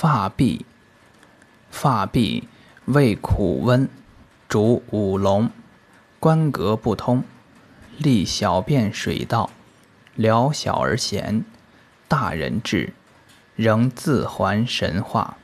发痹，发痹味苦温，主五龙，关格不通，利小便水道，疗小儿涎，大人治，仍自还神化。